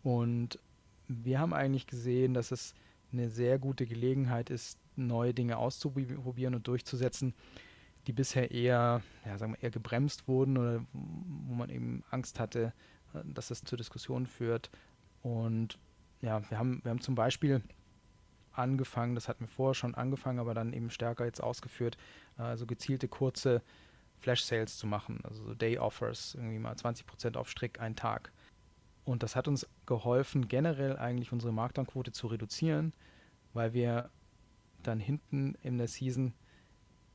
Und wir haben eigentlich gesehen, dass es eine sehr gute Gelegenheit ist, neue Dinge auszuprobieren und durchzusetzen, die bisher eher, ja, sagen wir, eher gebremst wurden oder wo man eben Angst hatte, äh, dass es zu Diskussionen führt. Und ja, wir haben, wir haben zum Beispiel angefangen, das hatten wir vorher schon angefangen, aber dann eben stärker jetzt ausgeführt, also gezielte kurze Flash-Sales zu machen, also so Day-Offers, irgendwie mal 20% auf Strick, einen Tag. Und das hat uns geholfen, generell eigentlich unsere Markdownquote zu reduzieren, weil wir dann hinten in der Season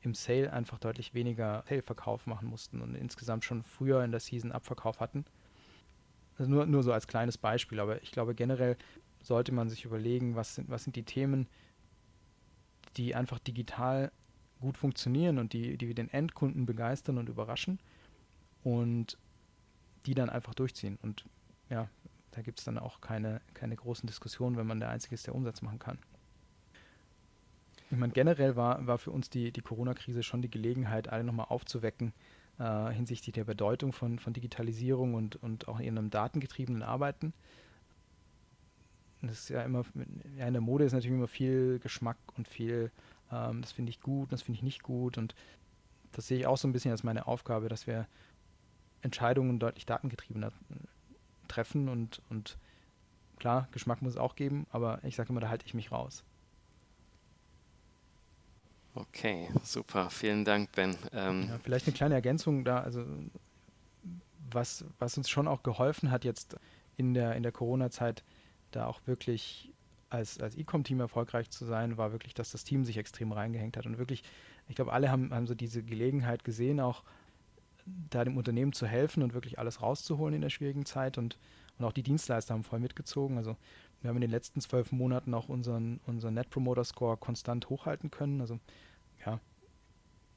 im Sale einfach deutlich weniger Sale-Verkauf machen mussten und insgesamt schon früher in der Season Abverkauf hatten. Also nur, nur so als kleines Beispiel, aber ich glaube generell sollte man sich überlegen, was sind, was sind die Themen, die einfach digital gut funktionieren und die, die den Endkunden begeistern und überraschen und die dann einfach durchziehen. Und ja, da gibt es dann auch keine, keine großen Diskussionen, wenn man der Einzige ist, der Umsatz machen kann. Ich meine, generell war, war für uns die, die Corona-Krise schon die Gelegenheit, alle nochmal aufzuwecken äh, hinsichtlich der Bedeutung von, von Digitalisierung und, und auch in einem datengetriebenen Arbeiten das ist ja immer, ja, in der Mode ist natürlich immer viel Geschmack und viel, ähm, das finde ich gut, das finde ich nicht gut und das sehe ich auch so ein bisschen als meine Aufgabe, dass wir Entscheidungen deutlich datengetriebener äh, treffen und, und klar, Geschmack muss es auch geben, aber ich sage immer, da halte ich mich raus. Okay, super, vielen Dank, Ben. Ähm ja, vielleicht eine kleine Ergänzung da, also was, was uns schon auch geholfen hat jetzt in der, in der Corona-Zeit, da auch wirklich als, als E-Com-Team erfolgreich zu sein, war wirklich, dass das Team sich extrem reingehängt hat. Und wirklich, ich glaube, alle haben, haben so diese Gelegenheit gesehen, auch da dem Unternehmen zu helfen und wirklich alles rauszuholen in der schwierigen Zeit. Und, und auch die Dienstleister haben voll mitgezogen. Also wir haben in den letzten zwölf Monaten auch unseren, unseren Net Promoter Score konstant hochhalten können. Also ja,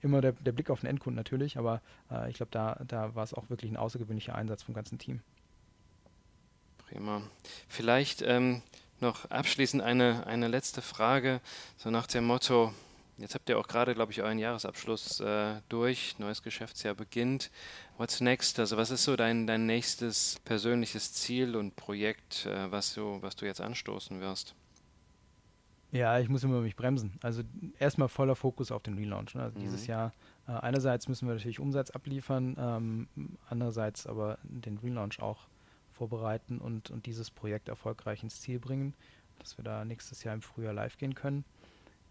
immer der, der Blick auf den Endkunden natürlich, aber äh, ich glaube, da, da war es auch wirklich ein außergewöhnlicher Einsatz vom ganzen Team. Prima. Vielleicht ähm, noch abschließend eine, eine letzte Frage, so nach dem Motto, jetzt habt ihr auch gerade, glaube ich, euren Jahresabschluss äh, durch, neues Geschäftsjahr beginnt. What's next? Also was ist so dein, dein nächstes persönliches Ziel und Projekt, äh, was, du, was du jetzt anstoßen wirst? Ja, ich muss immer mich bremsen. Also erstmal voller Fokus auf den Relaunch. Ne? Also mhm. dieses Jahr, äh, einerseits müssen wir natürlich Umsatz abliefern, ähm, andererseits aber den Relaunch auch vorbereiten und, und dieses Projekt erfolgreich ins Ziel bringen, dass wir da nächstes Jahr im Frühjahr live gehen können.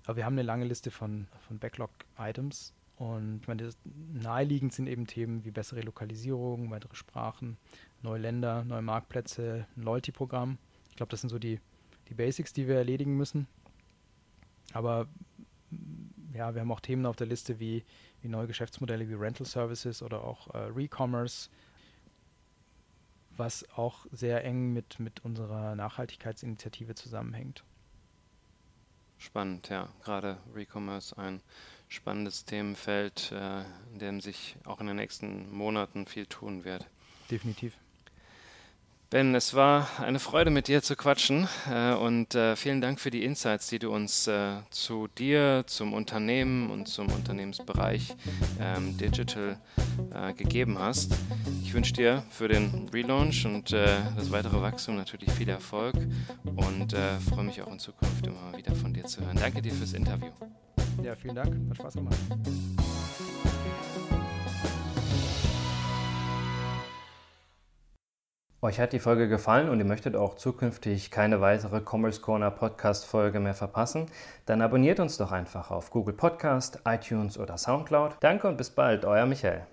Aber wir haben eine lange Liste von, von Backlog-Items Und ich meine, naheliegend sind eben Themen wie bessere Lokalisierung, weitere Sprachen, neue Länder, neue Marktplätze, ein Loyalty-Programm. Ich glaube, das sind so die, die Basics, die wir erledigen müssen. Aber ja, wir haben auch Themen auf der Liste wie, wie neue Geschäftsmodelle wie Rental Services oder auch äh, Recommerce, was auch sehr eng mit, mit unserer Nachhaltigkeitsinitiative zusammenhängt. Spannend, ja. Gerade Recommerce ein spannendes Themenfeld, äh, in dem sich auch in den nächsten Monaten viel tun wird. Definitiv. Ben, es war eine Freude, mit dir zu quatschen äh, und äh, vielen Dank für die Insights, die du uns äh, zu dir, zum Unternehmen und zum Unternehmensbereich ähm, Digital gegeben hast. Ich wünsche dir für den Relaunch und das weitere Wachstum natürlich viel Erfolg und freue mich auch in Zukunft immer wieder von dir zu hören. Danke dir fürs Interview. Ja, vielen Dank. Hat Spaß gemacht. Euch hat die Folge gefallen und ihr möchtet auch zukünftig keine weitere Commerce Corner Podcast Folge mehr verpassen, dann abonniert uns doch einfach auf Google Podcast, iTunes oder Soundcloud. Danke und bis bald, euer Michael.